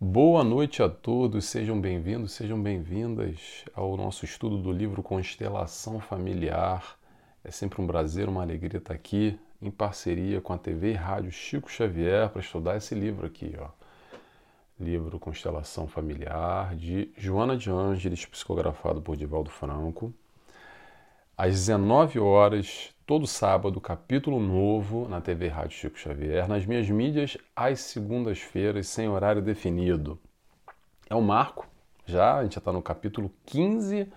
Boa noite a todos, sejam bem-vindos, sejam bem-vindas ao nosso estudo do livro Constelação Familiar. É sempre um prazer, uma alegria estar aqui em parceria com a TV e Rádio Chico Xavier para estudar esse livro aqui, ó. Livro Constelação Familiar de Joana de Ângeles, psicografado por Divaldo Franco. Às 19 horas, todo sábado, capítulo novo na TV Rádio Chico Xavier, nas minhas mídias, às segundas-feiras, sem horário definido. É o marco, já, a gente já está no capítulo 15.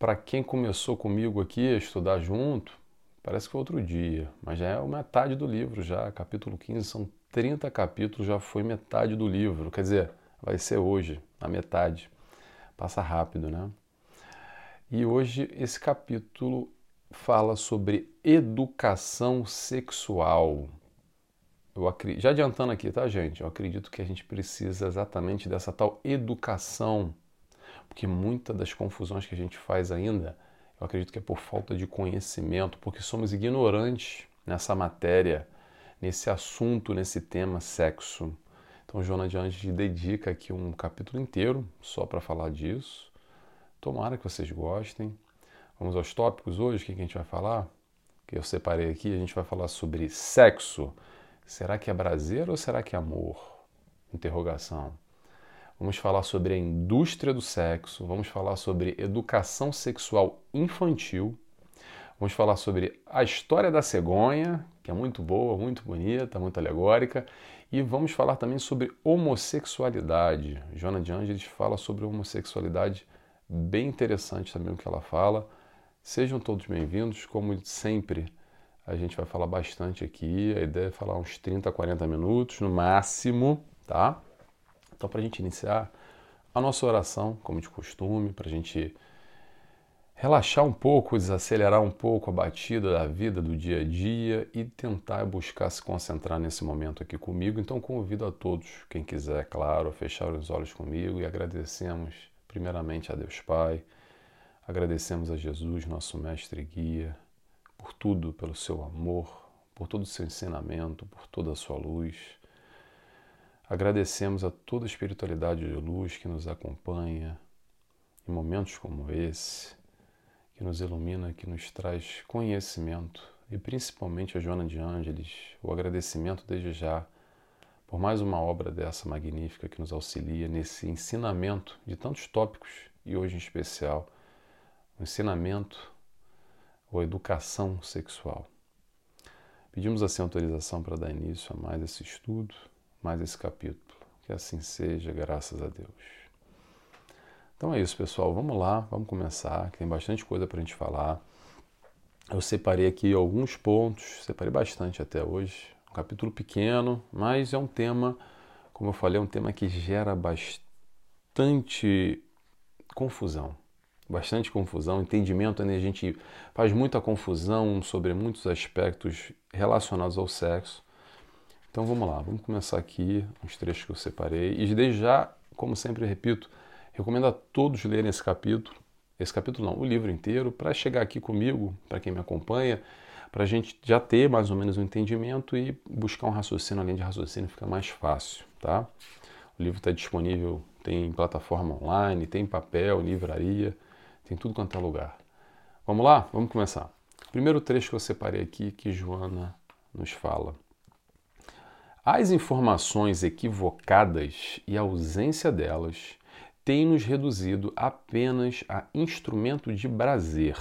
Para quem começou comigo aqui a estudar junto, parece que foi outro dia, mas já é metade do livro, já, capítulo 15, são 30 capítulos, já foi metade do livro, quer dizer, vai ser hoje, a metade. Passa rápido, né? E hoje esse capítulo fala sobre educação sexual. Eu já adiantando aqui, tá, gente? Eu acredito que a gente precisa exatamente dessa tal educação, porque muitas das confusões que a gente faz ainda, eu acredito que é por falta de conhecimento, porque somos ignorantes nessa matéria, nesse assunto, nesse tema sexo. Então, Joana de Anjos dedica aqui um capítulo inteiro só para falar disso. Tomara que vocês gostem. Vamos aos tópicos hoje, o que a gente vai falar? Que eu separei aqui, a gente vai falar sobre sexo. Será que é prazer ou será que é amor? Interrogação. Vamos falar sobre a indústria do sexo, vamos falar sobre educação sexual infantil, vamos falar sobre a história da cegonha, que é muito boa, muito bonita, muito alegórica, e vamos falar também sobre homossexualidade. Joana de Angeles fala sobre homossexualidade, bem interessante também o que ela fala. Sejam todos bem-vindos. Como sempre, a gente vai falar bastante aqui. A ideia é falar uns 30, 40 minutos no máximo, tá? Então, para a gente iniciar a nossa oração, como de costume, para a gente relaxar um pouco, desacelerar um pouco a batida da vida do dia a dia e tentar buscar se concentrar nesse momento aqui comigo. Então, convido a todos, quem quiser, claro, a fechar os olhos comigo e agradecemos primeiramente a Deus Pai Agradecemos a Jesus, nosso mestre e guia, por tudo, pelo seu amor, por todo o seu ensinamento, por toda a sua luz. Agradecemos a toda a espiritualidade de luz que nos acompanha em momentos como esse, que nos ilumina, que nos traz conhecimento e principalmente a Joana de Ângeles, o agradecimento desde já por mais uma obra dessa magnífica que nos auxilia nesse ensinamento de tantos tópicos e hoje em especial ensinamento ou educação sexual. Pedimos assim autorização para dar início a mais esse estudo, mais esse capítulo. Que assim seja, graças a Deus. Então é isso, pessoal. Vamos lá, vamos começar, que tem bastante coisa para a gente falar. Eu separei aqui alguns pontos, separei bastante até hoje. Um capítulo pequeno, mas é um tema, como eu falei, é um tema que gera bastante confusão bastante confusão, entendimento, né? a gente faz muita confusão sobre muitos aspectos relacionados ao sexo. Então vamos lá, vamos começar aqui os trechos que eu separei. E desde já, como sempre repito, recomendo a todos lerem esse capítulo, esse capítulo não, o livro inteiro, para chegar aqui comigo, para quem me acompanha, para a gente já ter mais ou menos um entendimento e buscar um raciocínio, além de raciocínio, fica mais fácil, tá? O livro está disponível, tem plataforma online, tem papel, livraria, tem tudo quanto é lugar. Vamos lá? Vamos começar. Primeiro trecho que eu separei aqui que Joana nos fala. As informações equivocadas e a ausência delas têm nos reduzido apenas a instrumento de prazer,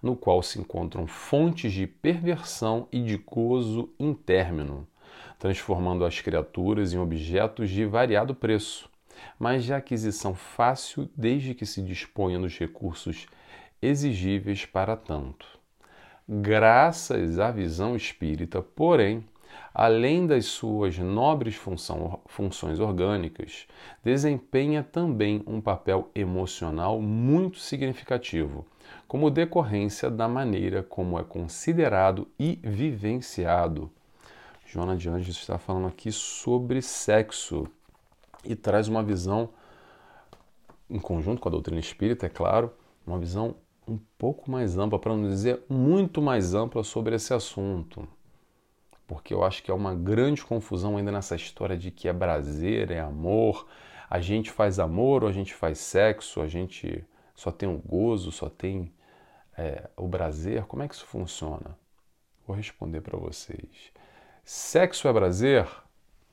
no qual se encontram fontes de perversão e de gozo intérmino, transformando as criaturas em objetos de variado preço, mas de aquisição fácil desde que se disponha dos recursos exigíveis para tanto. Graças à visão espírita, porém, além das suas nobres função, funções orgânicas, desempenha também um papel emocional muito significativo, como decorrência da maneira como é considerado e vivenciado. Joana de Anjos está falando aqui sobre sexo e traz uma visão, em conjunto com a doutrina espírita, é claro, uma visão um pouco mais ampla, para não dizer muito mais ampla sobre esse assunto. porque eu acho que é uma grande confusão ainda nessa história de que é prazer, é amor, a gente faz amor ou a gente faz sexo, a gente só tem o gozo, só tem é, o prazer. Como é que isso funciona? Vou responder para vocês. Sexo é prazer?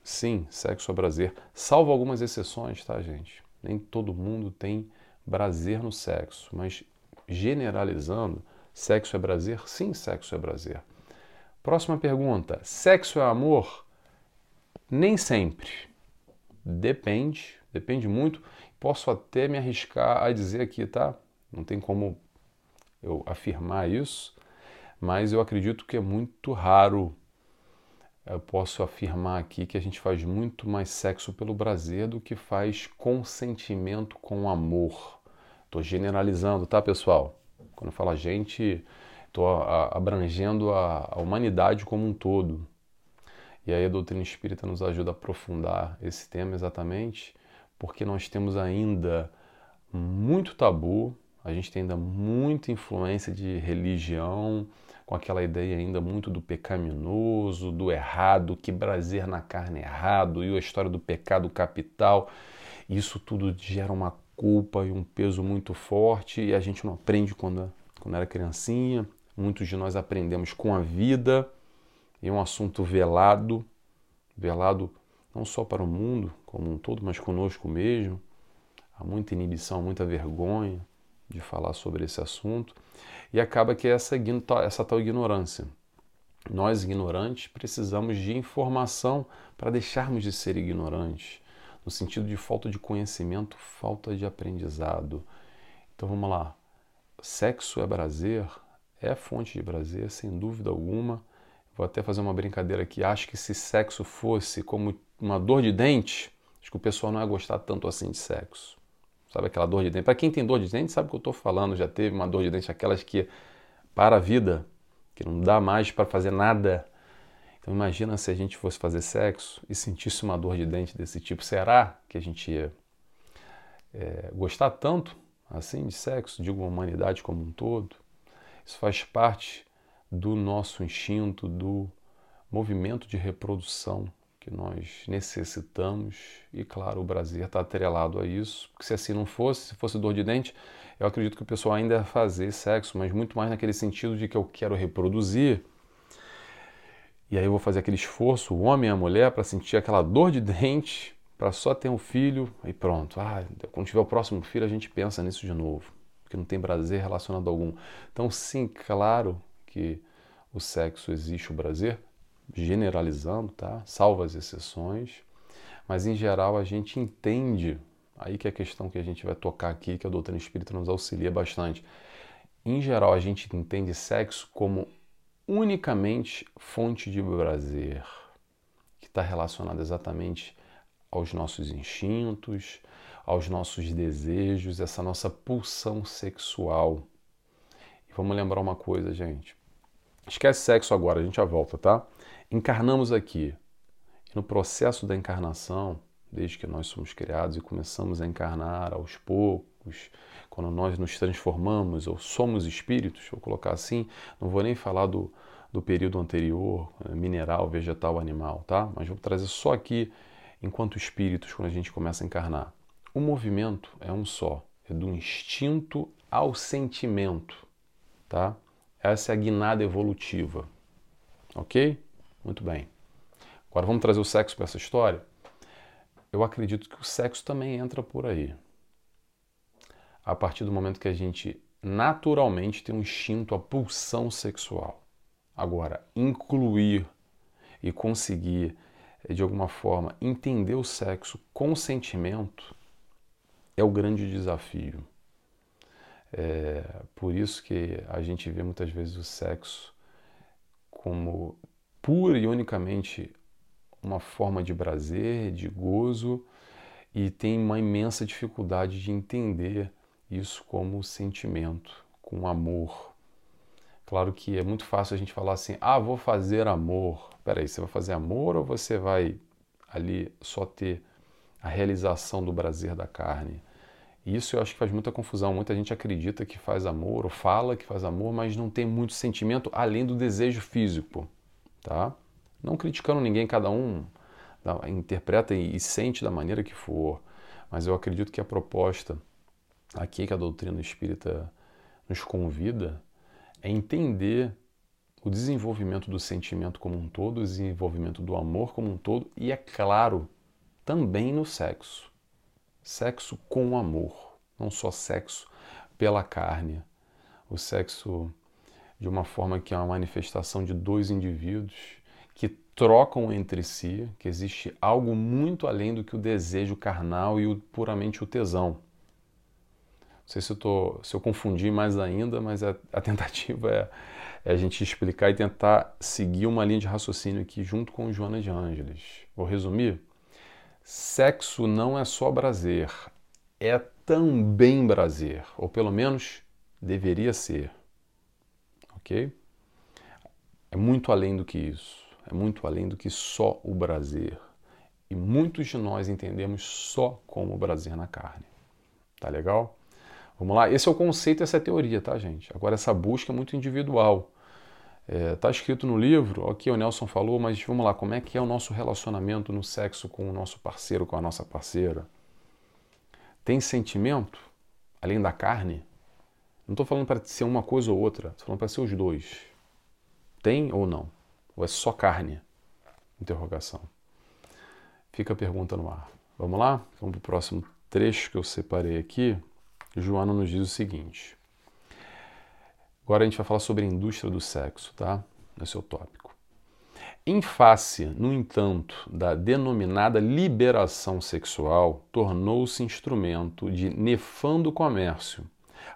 Sim, sexo é prazer. Salvo algumas exceções, tá, gente? Nem todo mundo tem prazer no sexo, mas generalizando, sexo é prazer? Sim, sexo é prazer. Próxima pergunta: sexo é amor? Nem sempre. Depende, depende muito. Posso até me arriscar a dizer aqui, tá? Não tem como eu afirmar isso, mas eu acredito que é muito raro. Eu posso afirmar aqui que a gente faz muito mais sexo pelo prazer do que faz consentimento com amor. Estou generalizando, tá, pessoal? Quando eu falo a gente, estou abrangendo a, a humanidade como um todo. E aí a doutrina espírita nos ajuda a aprofundar esse tema exatamente porque nós temos ainda muito tabu, a gente tem ainda muita influência de religião, com aquela ideia ainda muito do pecaminoso, do errado, que prazer na carne é errado, e a história do pecado capital. Isso tudo gera uma culpa e um peso muito forte, e a gente não aprende quando, quando era criancinha. Muitos de nós aprendemos com a vida, e é um assunto velado, velado não só para o mundo como um todo, mas conosco mesmo. Há muita inibição, muita vergonha de falar sobre esse assunto e acaba que é essa, essa tal ignorância. Nós, ignorantes, precisamos de informação para deixarmos de ser ignorantes, no sentido de falta de conhecimento, falta de aprendizado. Então vamos lá. Sexo é prazer, é fonte de prazer, sem dúvida alguma. Vou até fazer uma brincadeira aqui. Acho que se sexo fosse como uma dor de dente, acho que o pessoal não ia gostar tanto assim de sexo. Sabe aquela dor de dente? Para quem tem dor de dente, sabe o que eu estou falando. Já teve uma dor de dente, aquelas que para a vida, que não dá mais para fazer nada. Então imagina se a gente fosse fazer sexo e sentisse uma dor de dente desse tipo. Será que a gente ia é, gostar tanto assim de sexo, digo, a humanidade como um todo? Isso faz parte do nosso instinto, do movimento de reprodução que nós necessitamos, e claro, o Brasil está atrelado a isso, porque se assim não fosse, se fosse dor de dente, eu acredito que o pessoal ainda ia fazer sexo, mas muito mais naquele sentido de que eu quero reproduzir, e aí eu vou fazer aquele esforço, o homem e a mulher, para sentir aquela dor de dente, para só ter um filho, e pronto. Ah, quando tiver o próximo filho, a gente pensa nisso de novo, porque não tem prazer relacionado algum. Então, sim, claro que o sexo existe o prazer, generalizando, tá? Salvo as exceções, mas em geral a gente entende, aí que é a questão que a gente vai tocar aqui, que a doutrina espírita nos auxilia bastante. Em geral a gente entende sexo como unicamente fonte de prazer, que está relacionado exatamente aos nossos instintos, aos nossos desejos, essa nossa pulsão sexual. E vamos lembrar uma coisa, gente. Esquece sexo agora, a gente já volta, tá? Encarnamos aqui. No processo da encarnação, desde que nós somos criados e começamos a encarnar aos poucos, quando nós nos transformamos ou somos espíritos, vou colocar assim, não vou nem falar do, do período anterior, eh, mineral, vegetal, animal, tá? Mas vou trazer só aqui, enquanto espíritos, quando a gente começa a encarnar. O movimento é um só, é do instinto ao sentimento, tá? Essa é a guinada evolutiva. Ok? Muito bem. Agora vamos trazer o sexo para essa história? Eu acredito que o sexo também entra por aí. A partir do momento que a gente naturalmente tem um instinto, a pulsão sexual. Agora, incluir e conseguir, eh, de alguma forma, entender o sexo com sentimento é o grande desafio. É por isso que a gente vê muitas vezes o sexo como pura e unicamente uma forma de prazer, de gozo, e tem uma imensa dificuldade de entender isso como sentimento, com amor. Claro que é muito fácil a gente falar assim: ah, vou fazer amor. Peraí, você vai fazer amor ou você vai ali só ter a realização do prazer da carne? Isso eu acho que faz muita confusão. Muita gente acredita que faz amor ou fala que faz amor, mas não tem muito sentimento além do desejo físico, tá? Não criticando ninguém, cada um interpreta e sente da maneira que for, mas eu acredito que a proposta aqui que a doutrina espírita nos convida é entender o desenvolvimento do sentimento como um todo, o desenvolvimento do amor como um todo e, é claro, também no sexo. Sexo com amor, não só sexo pela carne. O sexo de uma forma que é uma manifestação de dois indivíduos que trocam entre si, que existe algo muito além do que o desejo carnal e o, puramente o tesão. Não sei se eu, tô, se eu confundi mais ainda, mas a, a tentativa é, é, a gente explicar e tentar seguir uma linha de raciocínio aqui junto com Joana de Ângeles. Vou resumir? Sexo não é só prazer, é também prazer, ou pelo menos deveria ser. Ok? É muito além do que isso, é muito além do que só o prazer. E muitos de nós entendemos só como prazer na carne. Tá legal? Vamos lá? Esse é o conceito, essa é a teoria, tá, gente? Agora, essa busca é muito individual. É, tá escrito no livro, ok, o Nelson falou, mas vamos lá, como é que é o nosso relacionamento no sexo com o nosso parceiro, com a nossa parceira? Tem sentimento, além da carne? Não estou falando para ser uma coisa ou outra, estou falando para ser os dois. Tem ou não? Ou é só carne? Interrogação. Fica a pergunta no ar. Vamos lá? Vamos para o próximo trecho que eu separei aqui. Joana nos diz o seguinte. Agora a gente vai falar sobre a indústria do sexo, tá? Esse é o tópico. Em face, no entanto, da denominada liberação sexual, tornou-se instrumento de nefando comércio,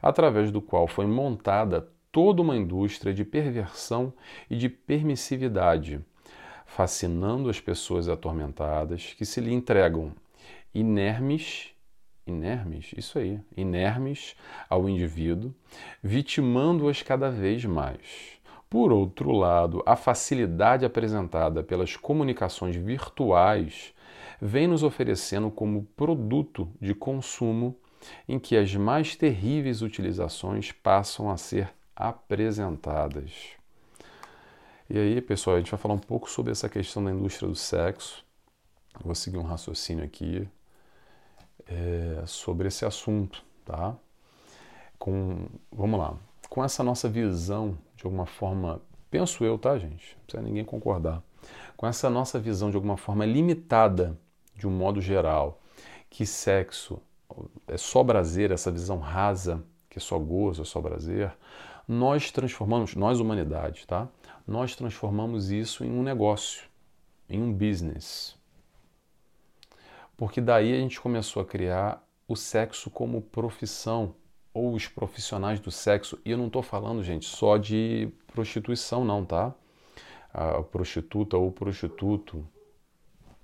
através do qual foi montada toda uma indústria de perversão e de permissividade, fascinando as pessoas atormentadas que se lhe entregam inermes inermes, isso aí, inermes ao indivíduo, vitimando-as cada vez mais. Por outro lado, a facilidade apresentada pelas comunicações virtuais vem nos oferecendo como produto de consumo em que as mais terríveis utilizações passam a ser apresentadas. E aí, pessoal, a gente vai falar um pouco sobre essa questão da indústria do sexo. Vou seguir um raciocínio aqui é, sobre esse assunto, tá? Com, vamos lá, com essa nossa visão, de alguma forma, penso eu, tá, gente? Não precisa ninguém concordar. Com essa nossa visão, de alguma forma, limitada, de um modo geral, que sexo é só prazer, essa visão rasa, que é só gozo, é só prazer, nós transformamos, nós humanidade, tá? Nós transformamos isso em um negócio, em um business, porque daí a gente começou a criar o sexo como profissão, ou os profissionais do sexo. E eu não estou falando, gente, só de prostituição, não, tá? A prostituta ou prostituto.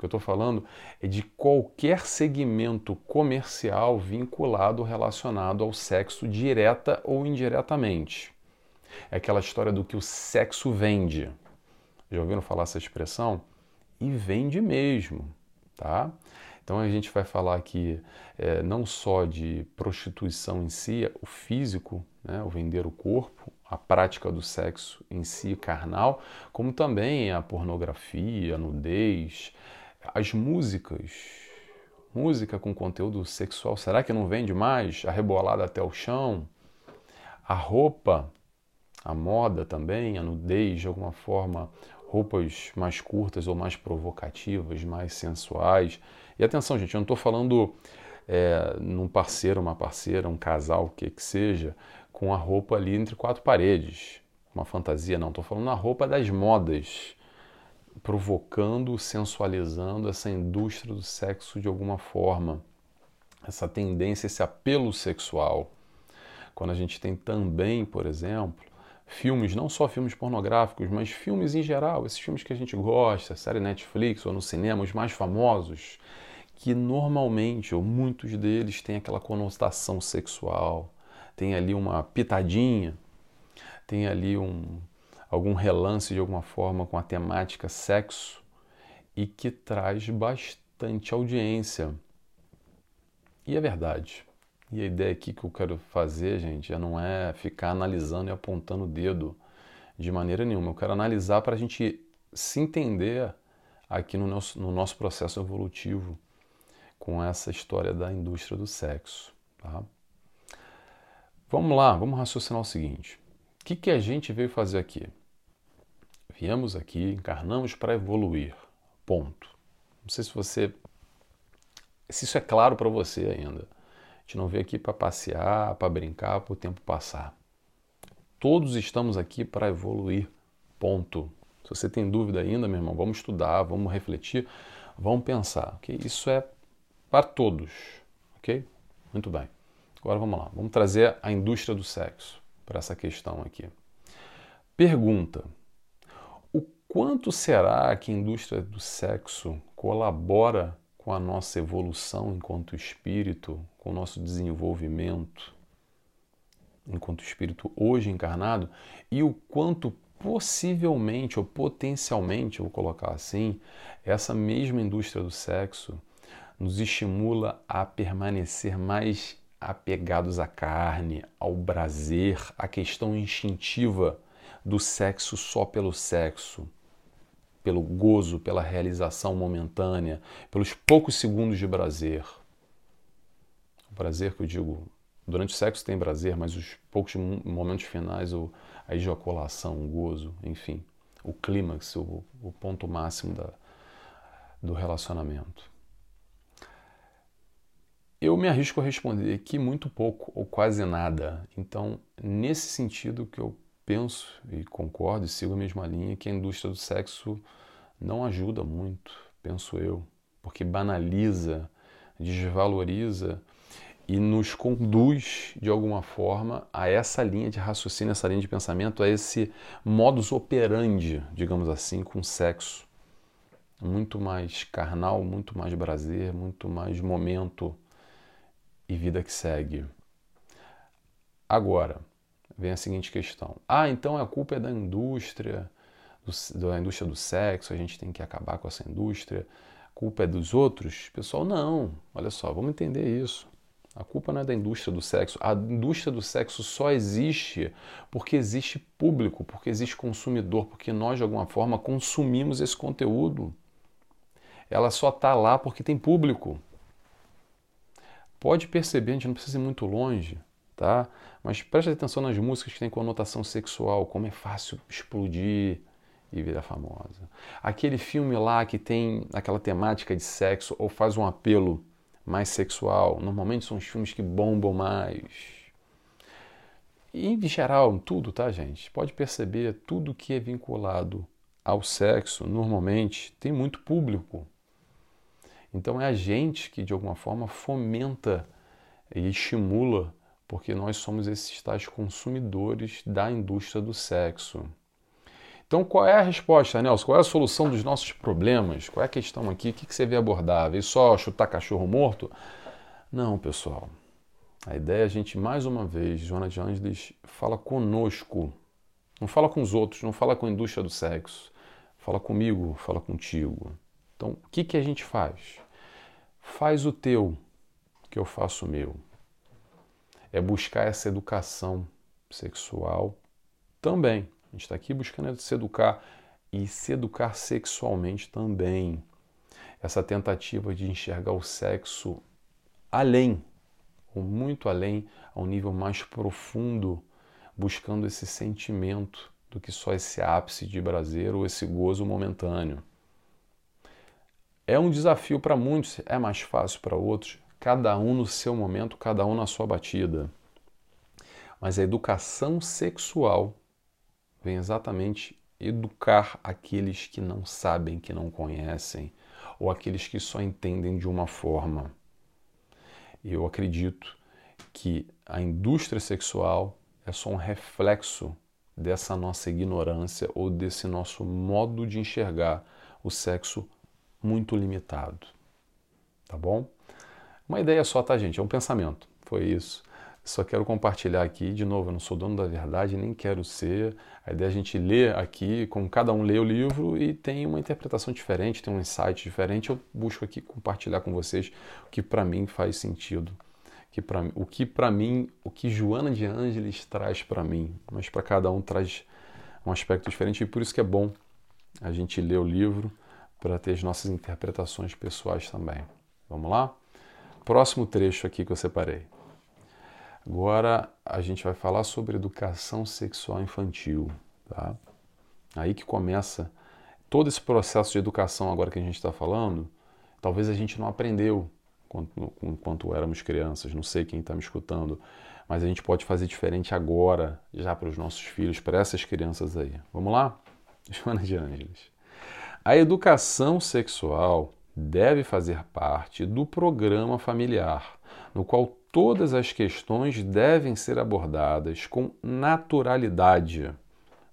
Que eu estou falando é de qualquer segmento comercial vinculado, relacionado ao sexo, direta ou indiretamente. É aquela história do que o sexo vende. Já ouviram falar essa expressão? E vende mesmo, tá? Então a gente vai falar aqui é, não só de prostituição em si, o físico, né, o vender o corpo, a prática do sexo em si carnal, como também a pornografia, a nudez, as músicas. Música com conteúdo sexual, será que não vende mais? A rebolada até o chão, a roupa, a moda também, a nudez de alguma forma, roupas mais curtas ou mais provocativas, mais sensuais. E atenção, gente, eu não estou falando é, num parceiro, uma parceira, um casal, o que que seja, com a roupa ali entre quatro paredes, uma fantasia, não. Estou falando na roupa das modas, provocando, sensualizando essa indústria do sexo de alguma forma, essa tendência, esse apelo sexual. Quando a gente tem também, por exemplo, filmes, não só filmes pornográficos, mas filmes em geral, esses filmes que a gente gosta, série Netflix ou no cinema, os mais famosos, que normalmente, ou muitos deles, têm aquela conotação sexual, tem ali uma pitadinha, tem ali um, algum relance de alguma forma com a temática sexo e que traz bastante audiência. E é verdade. E a ideia aqui que eu quero fazer, gente, já não é ficar analisando e apontando o dedo de maneira nenhuma. Eu quero analisar para a gente se entender aqui no nosso, no nosso processo evolutivo com essa história da indústria do sexo. Tá? Vamos lá, vamos raciocinar o seguinte: o que, que a gente veio fazer aqui? Viemos aqui, encarnamos para evoluir. Ponto. Não sei se você. Se isso é claro para você ainda. A gente não veio aqui para passear, para brincar, para o tempo passar. Todos estamos aqui para evoluir. Ponto. Se você tem dúvida ainda, meu irmão, vamos estudar, vamos refletir, vamos pensar. Okay? Isso é para todos. Ok? Muito bem. Agora vamos lá. Vamos trazer a indústria do sexo para essa questão aqui. Pergunta: quanto será que a indústria do sexo colabora com a nossa evolução enquanto espírito, com o nosso desenvolvimento enquanto espírito hoje encarnado? E o quanto possivelmente ou potencialmente, vou colocar assim, essa mesma indústria do sexo nos estimula a permanecer mais apegados à carne, ao prazer, à questão instintiva do sexo só pelo sexo, pelo gozo, pela realização momentânea, pelos poucos segundos de prazer. O prazer que eu digo, durante o sexo tem prazer, mas os poucos momentos finais, a ejaculação, o gozo, enfim, o clímax, o, o ponto máximo da, do relacionamento. Eu me arrisco a responder que muito pouco ou quase nada. Então, nesse sentido que eu penso e concordo e sigo a mesma linha, que a indústria do sexo não ajuda muito, penso eu, porque banaliza, desvaloriza e nos conduz de alguma forma a essa linha de raciocínio, essa linha de pensamento, a esse modus operandi, digamos assim, com sexo. Muito mais carnal, muito mais prazer, muito mais momento e vida que segue. Agora, vem a seguinte questão. Ah, então a culpa é da indústria, do, da indústria do sexo, a gente tem que acabar com essa indústria. A culpa é dos outros? Pessoal, não. Olha só, vamos entender isso. A culpa não é da indústria do sexo. A indústria do sexo só existe porque existe público, porque existe consumidor, porque nós, de alguma forma, consumimos esse conteúdo. Ela só está lá porque tem público pode perceber, a gente não precisa ir muito longe, tá? Mas preste atenção nas músicas que têm conotação sexual, como é fácil explodir e virar famosa. Aquele filme lá que tem aquela temática de sexo ou faz um apelo mais sexual, normalmente são os filmes que bombam mais. E em geral, tudo, tá, gente? Pode perceber, tudo que é vinculado ao sexo, normalmente, tem muito público. Então é a gente que de alguma forma fomenta e estimula, porque nós somos esses tais consumidores da indústria do sexo. Então qual é a resposta, Nelson? Qual é a solução dos nossos problemas? Qual é a questão aqui? O que você vê abordável? E só chutar cachorro morto? Não, pessoal. A ideia é a gente, mais uma vez, Joana de Angeles fala conosco. Não fala com os outros, não fala com a indústria do sexo. Fala comigo, fala contigo. Então, o que, que a gente faz? Faz o teu, que eu faço o meu. É buscar essa educação sexual também. A gente está aqui buscando se educar e se educar sexualmente também. Essa tentativa de enxergar o sexo além, ou muito além, a um nível mais profundo, buscando esse sentimento do que só esse ápice de prazer ou esse gozo momentâneo. É um desafio para muitos, é mais fácil para outros, cada um no seu momento, cada um na sua batida. Mas a educação sexual vem exatamente educar aqueles que não sabem, que não conhecem, ou aqueles que só entendem de uma forma. Eu acredito que a indústria sexual é só um reflexo dessa nossa ignorância ou desse nosso modo de enxergar o sexo muito limitado. Tá bom? Uma ideia só, tá, gente? É um pensamento. Foi isso. Só quero compartilhar aqui, de novo, eu não sou dono da verdade, nem quero ser. A ideia é a gente ler aqui, como cada um lê o livro e tem uma interpretação diferente, tem um insight diferente. Eu busco aqui compartilhar com vocês o que para mim faz sentido. Que pra, o que para mim, o que Joana de Ângeles traz para mim, mas para cada um traz um aspecto diferente e por isso que é bom a gente lê o livro para ter as nossas interpretações pessoais também. Vamos lá? Próximo trecho aqui que eu separei. Agora a gente vai falar sobre educação sexual infantil, tá? Aí que começa todo esse processo de educação agora que a gente está falando. Talvez a gente não aprendeu enquanto, enquanto éramos crianças, não sei quem está me escutando, mas a gente pode fazer diferente agora, já para os nossos filhos, para essas crianças aí. Vamos lá? Joana de Ângeles. A educação sexual deve fazer parte do programa familiar, no qual todas as questões devem ser abordadas com naturalidade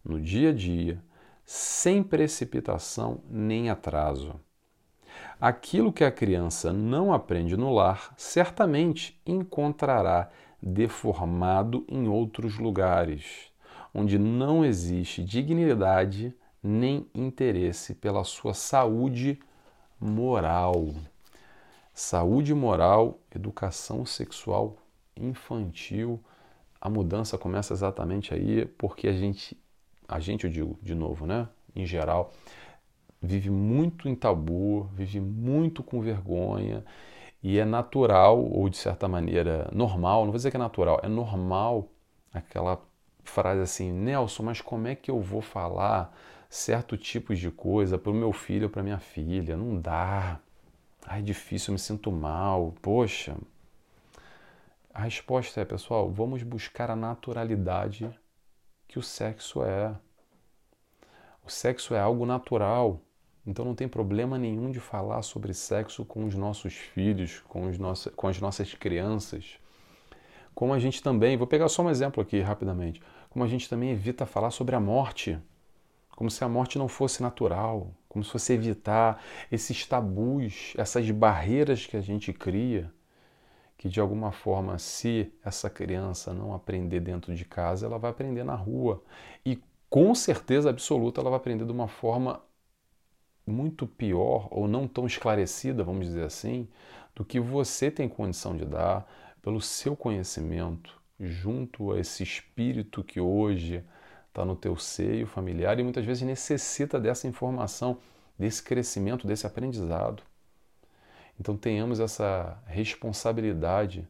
no dia a dia, sem precipitação nem atraso. Aquilo que a criança não aprende no lar, certamente encontrará deformado em outros lugares, onde não existe dignidade nem interesse pela sua saúde moral. Saúde moral, educação sexual infantil. A mudança começa exatamente aí porque a gente, a gente eu digo de novo, né? Em geral, vive muito em tabu, vive muito com vergonha e é natural ou de certa maneira normal, não vou dizer que é natural, é normal aquela frase assim, Nelson, mas como é que eu vou falar certo tipos de coisa para o meu filho ou para minha filha. Não dá. Ai, difícil, eu me sinto mal. Poxa. A resposta é, pessoal, vamos buscar a naturalidade que o sexo é. O sexo é algo natural. Então não tem problema nenhum de falar sobre sexo com os nossos filhos, com, os nosso, com as nossas crianças. Como a gente também, vou pegar só um exemplo aqui rapidamente, como a gente também evita falar sobre a morte como se a morte não fosse natural, como se fosse evitar esses tabus, essas barreiras que a gente cria, que de alguma forma, se essa criança não aprender dentro de casa, ela vai aprender na rua. E com certeza absoluta ela vai aprender de uma forma muito pior ou não tão esclarecida, vamos dizer assim, do que você tem condição de dar pelo seu conhecimento junto a esse espírito que hoje está no teu seio familiar e muitas vezes necessita dessa informação, desse crescimento, desse aprendizado. Então tenhamos essa responsabilidade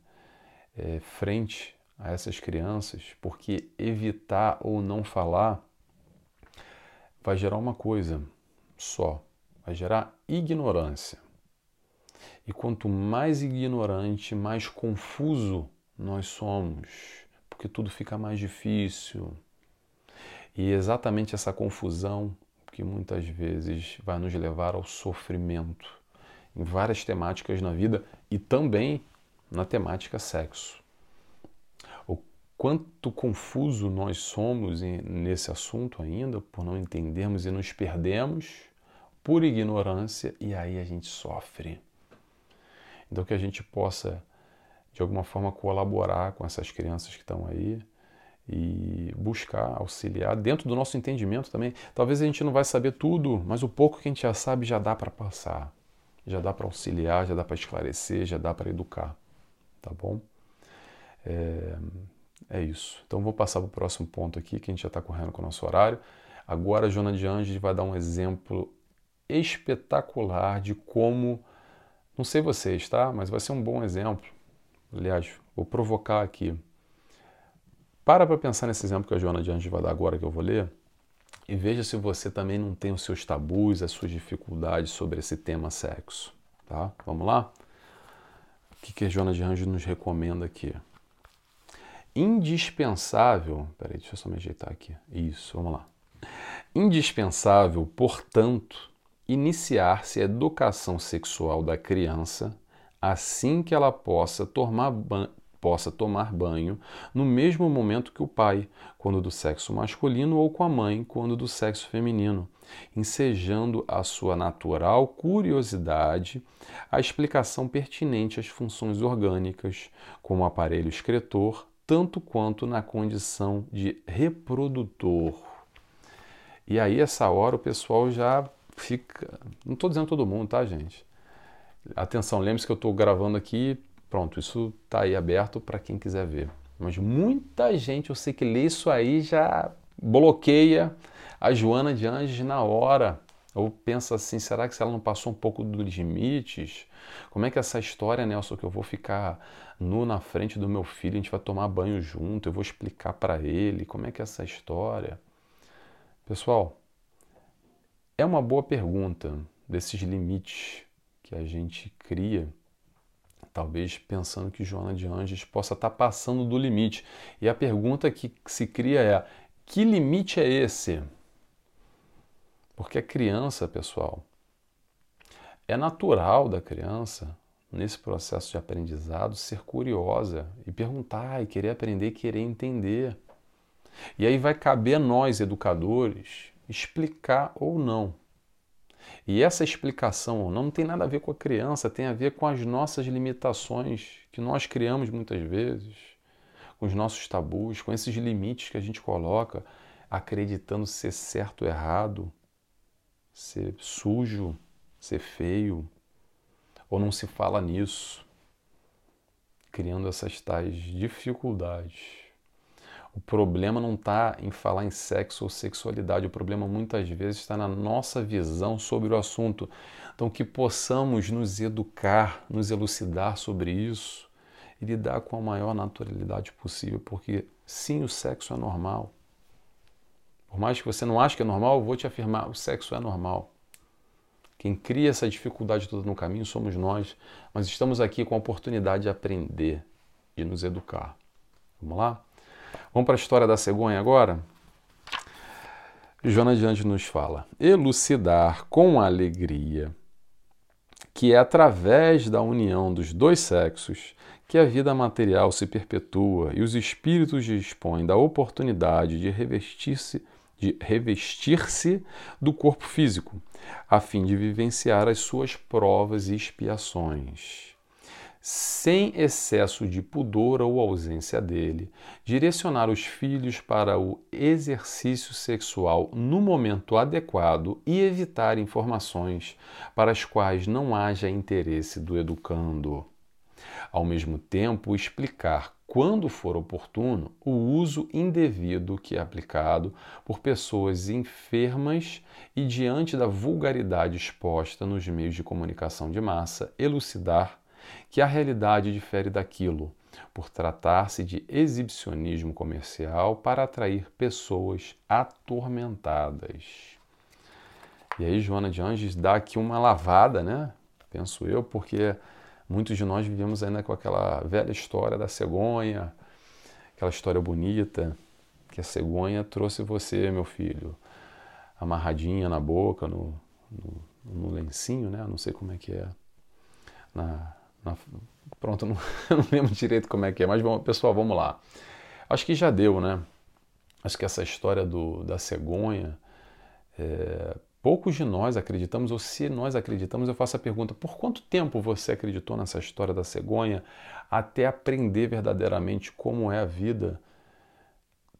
é, frente a essas crianças, porque evitar ou não falar vai gerar uma coisa só, vai gerar ignorância. E quanto mais ignorante, mais confuso nós somos, porque tudo fica mais difícil, e exatamente essa confusão que muitas vezes vai nos levar ao sofrimento em várias temáticas na vida e também na temática sexo. O quanto confuso nós somos nesse assunto ainda, por não entendermos e nos perdemos por ignorância e aí a gente sofre. Então que a gente possa de alguma forma colaborar com essas crianças que estão aí, e buscar auxiliar dentro do nosso entendimento também. Talvez a gente não vai saber tudo, mas o pouco que a gente já sabe já dá para passar, já dá para auxiliar, já dá para esclarecer, já dá para educar, tá bom? É, é, isso. Então vou passar para o próximo ponto aqui, que a gente já está correndo com o nosso horário. Agora a Jona de Anjos vai dar um exemplo espetacular de como, não sei vocês, tá? Mas vai ser um bom exemplo. Aliás, vou provocar aqui para para pensar nesse exemplo que a Joana de Anjos vai dar agora, que eu vou ler, e veja se você também não tem os seus tabus, as suas dificuldades sobre esse tema sexo. Tá? Vamos lá? O que, que a Joana de Anjos nos recomenda aqui? Indispensável. Peraí, deixa eu só me ajeitar aqui. Isso, vamos lá. Indispensável, portanto, iniciar-se a educação sexual da criança assim que ela possa tomar, possa tomar banho no mesmo momento que o pai, quando do sexo masculino, ou com a mãe, quando do sexo feminino, ensejando a sua natural curiosidade a explicação pertinente às funções orgânicas, como aparelho excretor, tanto quanto na condição de reprodutor. E aí, essa hora, o pessoal já fica. Não estou dizendo todo mundo, tá, gente? Atenção, lembre-se que eu estou gravando aqui Pronto, isso está aí aberto para quem quiser ver. Mas muita gente, eu sei que lê isso aí já bloqueia A Joana de Anjos, na hora, ou pensa assim, será que se ela não passou um pouco dos limites? Como é que essa história, Nelson, que eu vou ficar nu na frente do meu filho, a gente vai tomar banho junto, eu vou explicar para ele como é que é essa história? Pessoal, é uma boa pergunta desses limites que a gente cria, talvez pensando que Joana de Anjos possa estar passando do limite. E a pergunta que se cria é: que limite é esse? Porque a criança, pessoal, é natural da criança, nesse processo de aprendizado, ser curiosa e perguntar, e querer aprender e querer entender. E aí vai caber a nós, educadores, explicar ou não. E essa explicação ou não, não tem nada a ver com a criança, tem a ver com as nossas limitações que nós criamos muitas vezes, com os nossos tabus, com esses limites que a gente coloca, acreditando ser certo ou errado, ser sujo, ser feio, ou não se fala nisso, criando essas tais dificuldades. O problema não está em falar em sexo ou sexualidade, o problema muitas vezes está na nossa visão sobre o assunto. Então, que possamos nos educar, nos elucidar sobre isso e lidar com a maior naturalidade possível, porque sim, o sexo é normal. Por mais que você não ache que é normal, eu vou te afirmar: o sexo é normal. Quem cria essa dificuldade toda no caminho somos nós, mas estamos aqui com a oportunidade de aprender e nos educar. Vamos lá? Vamos para a história da cegonha agora? Joana Diante nos fala: elucidar com alegria que é através da união dos dois sexos que a vida material se perpetua e os espíritos dispõem da oportunidade de revestir-se de revestir-se do corpo físico, a fim de vivenciar as suas provas e expiações. Sem excesso de pudor ou ausência dele, direcionar os filhos para o exercício sexual no momento adequado e evitar informações para as quais não haja interesse do educando. Ao mesmo tempo, explicar quando for oportuno, o uso indevido que é aplicado por pessoas enfermas e, diante da vulgaridade exposta nos meios de comunicação de massa, elucidar que a realidade difere daquilo, por tratar-se de exibicionismo comercial para atrair pessoas atormentadas. E aí, Joana de Anjos dá aqui uma lavada, né? Penso eu, porque Muitos de nós vivemos ainda com aquela velha história da cegonha, aquela história bonita que a cegonha trouxe você, meu filho, amarradinha na boca, no, no, no lencinho, né? Não sei como é que é. Na, na, pronto, não, não lembro direito como é que é, mas vamos, pessoal, vamos lá. Acho que já deu, né? Acho que essa história do, da cegonha é, Poucos de nós acreditamos, ou se nós acreditamos, eu faço a pergunta: por quanto tempo você acreditou nessa história da cegonha até aprender verdadeiramente como é a vida,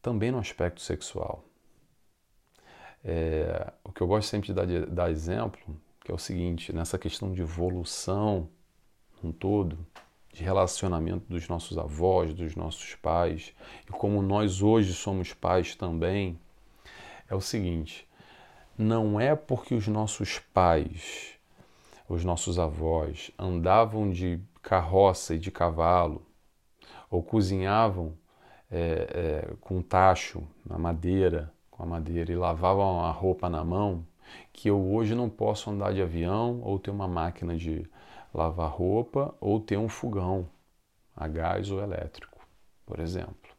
também no aspecto sexual? É, o que eu gosto sempre de dar, de dar exemplo, que é o seguinte: nessa questão de evolução um todo, de relacionamento dos nossos avós, dos nossos pais, e como nós hoje somos pais também, é o seguinte não é porque os nossos pais, os nossos avós andavam de carroça e de cavalo, ou cozinhavam é, é, com tacho na madeira, com a madeira, e lavavam a roupa na mão, que eu hoje não posso andar de avião ou ter uma máquina de lavar roupa ou ter um fogão a gás ou elétrico, por exemplo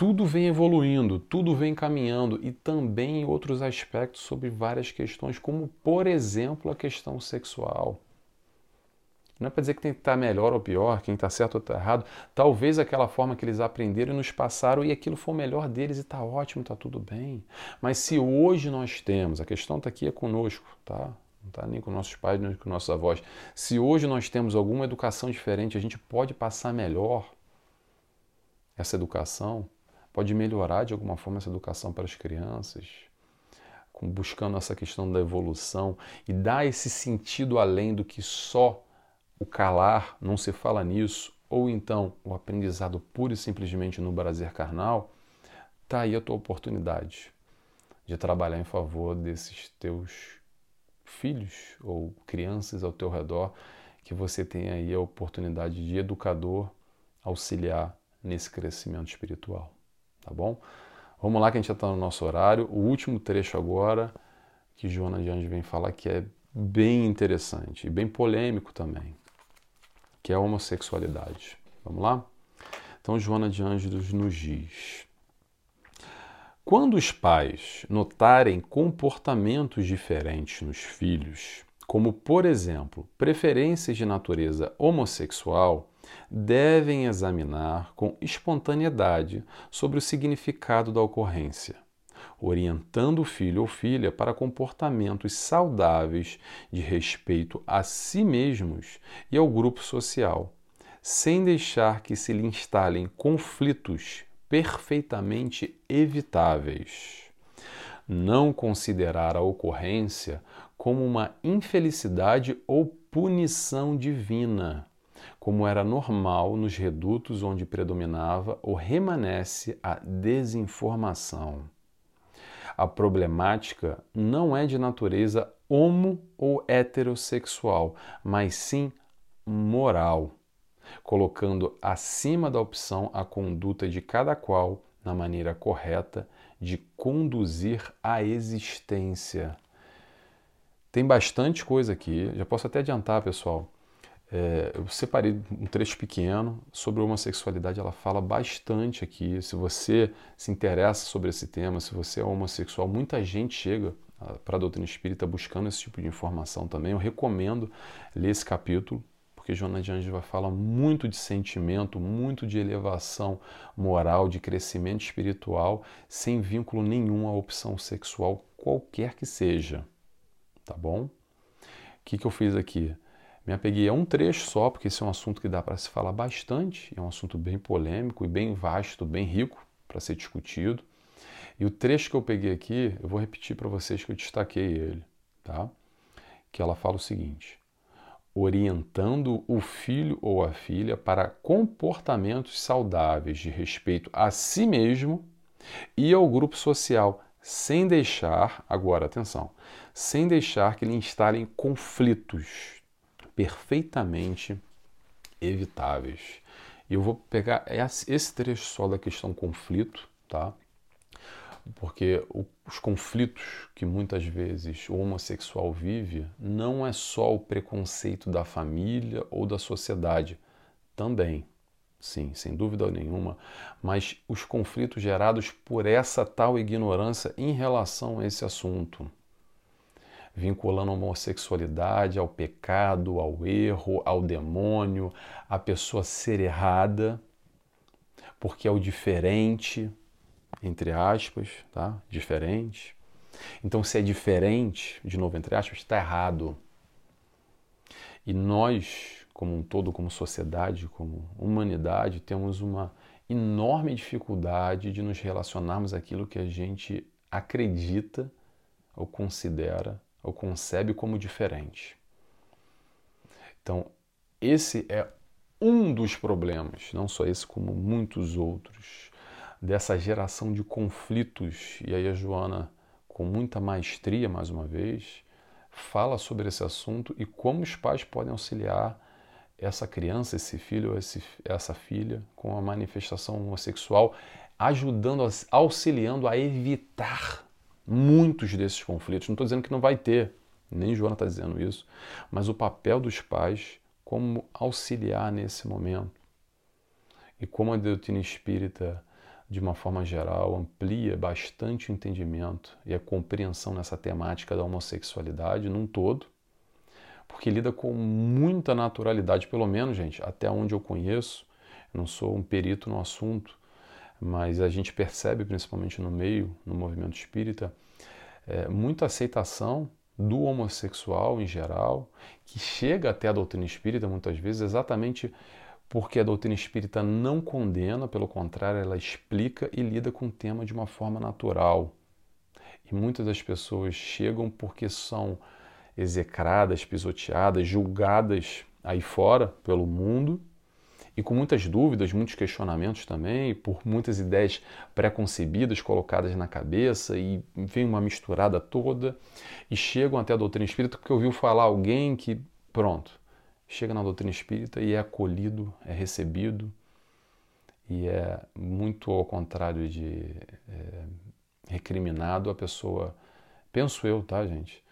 tudo vem evoluindo, tudo vem caminhando e também em outros aspectos sobre várias questões, como por exemplo a questão sexual. Não é para dizer que tem que estar melhor ou pior, quem está certo ou está errado. Talvez aquela forma que eles aprenderam e nos passaram e aquilo foi o melhor deles e está ótimo, está tudo bem. Mas se hoje nós temos, a questão está aqui é conosco, tá? Está nem com nossos pais, nem com nossos avós. Se hoje nós temos alguma educação diferente, a gente pode passar melhor essa educação? Pode melhorar de alguma forma essa educação para as crianças, buscando essa questão da evolução? E dar esse sentido além do que só o calar, não se fala nisso, ou então o aprendizado puro e simplesmente no prazer carnal, Está aí a tua oportunidade de trabalhar em favor desses teus filhos ou crianças ao teu redor, que você tenha aí a oportunidade de educador auxiliar nesse crescimento espiritual, tá bom? Vamos lá que a gente já está no nosso horário. O último trecho agora que Joana de Anjos vem falar que é bem interessante e bem polêmico também, que é a homossexualidade. Vamos lá? Então Joana de Anjos nos diz: quando os pais notarem comportamentos diferentes nos filhos, como por exemplo preferências de natureza homossexual, devem examinar com espontaneidade sobre o significado da ocorrência, orientando o filho ou filha para comportamentos saudáveis de respeito a si mesmos e ao grupo social, sem deixar que se lhe instalem conflitos perfeitamente evitáveis. Não considerar a ocorrência como uma infelicidade ou punição divina, como era normal nos redutos onde predominava ou remanesce a desinformação. A problemática não é de natureza homo ou heterossexual, mas sim moral colocando acima da opção a conduta de cada qual na maneira correta de conduzir a existência. Tem bastante coisa aqui, já posso até adiantar, pessoal. É, eu separei um trecho pequeno sobre homossexualidade, ela fala bastante aqui. Se você se interessa sobre esse tema, se você é homossexual, muita gente chega ah, para a doutrina espírita buscando esse tipo de informação também. Eu recomendo ler esse capítulo, porque Joana de Anjos vai falar muito de sentimento, muito de elevação moral, de crescimento espiritual, sem vínculo nenhum à opção sexual, qualquer que seja. Tá bom? O que, que eu fiz aqui? Me apeguei a um trecho só, porque esse é um assunto que dá para se falar bastante, é um assunto bem polêmico e bem vasto, bem rico para ser discutido. E o trecho que eu peguei aqui, eu vou repetir para vocês que eu destaquei ele, tá? Que ela fala o seguinte: orientando o filho ou a filha para comportamentos saudáveis de respeito a si mesmo e ao grupo social, sem deixar, agora atenção, sem deixar que lhe instalem conflitos perfeitamente evitáveis. Eu vou pegar esse trecho só da questão conflito, tá? Porque os conflitos que muitas vezes o homossexual vive não é só o preconceito da família ou da sociedade, também, sim, sem dúvida nenhuma, mas os conflitos gerados por essa tal ignorância em relação a esse assunto. Vinculando a homossexualidade ao pecado, ao erro, ao demônio, a pessoa ser errada, porque é o diferente, entre aspas, tá? Diferente. Então, se é diferente, de novo, entre aspas, está errado. E nós, como um todo, como sociedade, como humanidade, temos uma enorme dificuldade de nos relacionarmos aquilo que a gente acredita ou considera ou concebe como diferente. Então, esse é um dos problemas, não só esse, como muitos outros dessa geração de conflitos. E aí a Joana, com muita maestria, mais uma vez, fala sobre esse assunto e como os pais podem auxiliar essa criança, esse filho, esse, essa filha com a manifestação homossexual, ajudando, auxiliando a evitar muitos desses conflitos. Não estou dizendo que não vai ter, nem Joana está dizendo isso, mas o papel dos pais como auxiliar nesse momento. E como a doutrina espírita de uma forma geral, amplia bastante o entendimento e a compreensão nessa temática da homossexualidade num todo, porque lida com muita naturalidade, pelo menos, gente, até onde eu conheço, eu não sou um perito no assunto, mas a gente percebe, principalmente no meio, no movimento espírita, é, muita aceitação do homossexual em geral, que chega até a doutrina espírita muitas vezes exatamente porque a doutrina espírita não condena, pelo contrário, ela explica e lida com o tema de uma forma natural. E muitas das pessoas chegam porque são execradas, pisoteadas, julgadas aí fora pelo mundo. e com muitas dúvidas, muitos questionamentos também, por muitas ideias preconcebidas colocadas na cabeça e vem uma misturada toda e chegam até a doutrina espírita porque ouviu falar alguém que, pronto, chega na doutrina espírita e é acolhido, é recebido e é muito ao contrário de é, recriminado, a pessoa, penso eu, tá, gente,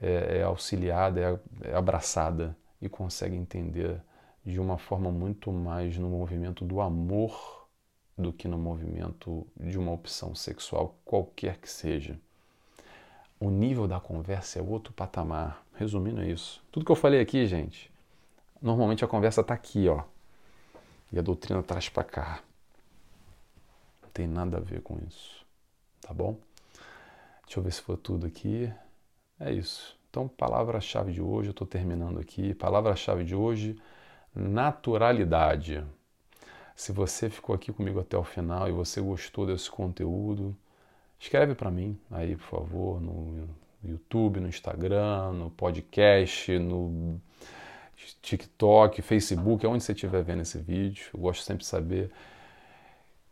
é, é auxiliada, é, é abraçada e consegue entender de uma forma muito mais no movimento do amor do que no movimento de uma opção sexual, qualquer que seja. O nível da conversa é outro patamar. Resumindo é isso. Tudo que eu falei aqui, gente, normalmente a conversa está aqui, ó. E a doutrina traz para cá. Não tem nada a ver com isso. Tá bom? Deixa eu ver se foi tudo aqui. É isso. Então, palavra-chave de hoje, eu estou terminando aqui. Palavra-chave de hoje naturalidade. Se você ficou aqui comigo até o final e você gostou desse conteúdo, escreve para mim aí, por favor, no YouTube, no Instagram, no podcast, no TikTok, Facebook, aonde você estiver vendo esse vídeo. Eu gosto sempre de saber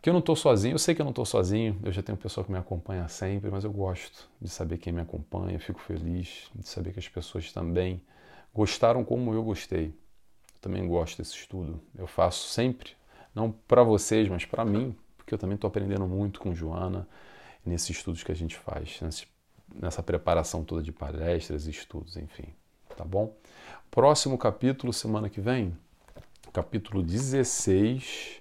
que eu não estou sozinho. Eu sei que eu não estou sozinho, eu já tenho pessoa que me acompanha sempre, mas eu gosto de saber quem me acompanha, fico feliz de saber que as pessoas também gostaram como eu gostei também gosto desse estudo. Eu faço sempre, não para vocês, mas para mim, porque eu também estou aprendendo muito com Joana nesses estudos que a gente faz, nessa preparação toda de palestras estudos, enfim. Tá bom? Próximo capítulo, semana que vem, capítulo 16,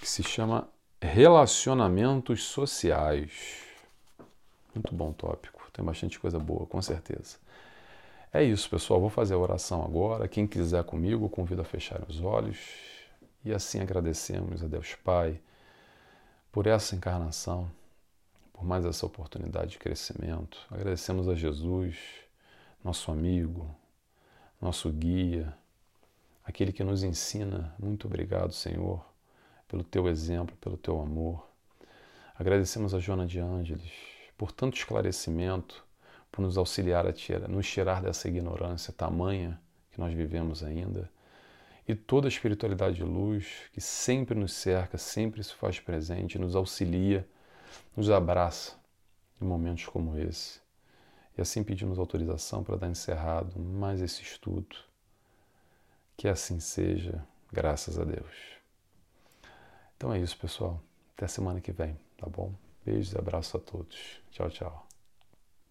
que se chama Relacionamentos Sociais. Muito bom tópico, tem bastante coisa boa, com certeza. É isso, pessoal. Vou fazer a oração agora. Quem quiser comigo, convido a fechar os olhos. E assim agradecemos a Deus Pai por essa encarnação, por mais essa oportunidade de crescimento. Agradecemos a Jesus, nosso amigo, nosso guia, aquele que nos ensina. Muito obrigado, Senhor, pelo teu exemplo, pelo teu amor. Agradecemos a Joana de Ângeles por tanto esclarecimento por nos auxiliar a tirar, nos tirar dessa ignorância tamanha que nós vivemos ainda. E toda a espiritualidade de luz que sempre nos cerca, sempre se faz presente, nos auxilia, nos abraça em momentos como esse. E assim pedimos autorização para dar encerrado mais esse estudo. Que assim seja, graças a Deus. Então é isso, pessoal. Até semana que vem, tá bom? Beijos e abraços a todos. Tchau, tchau.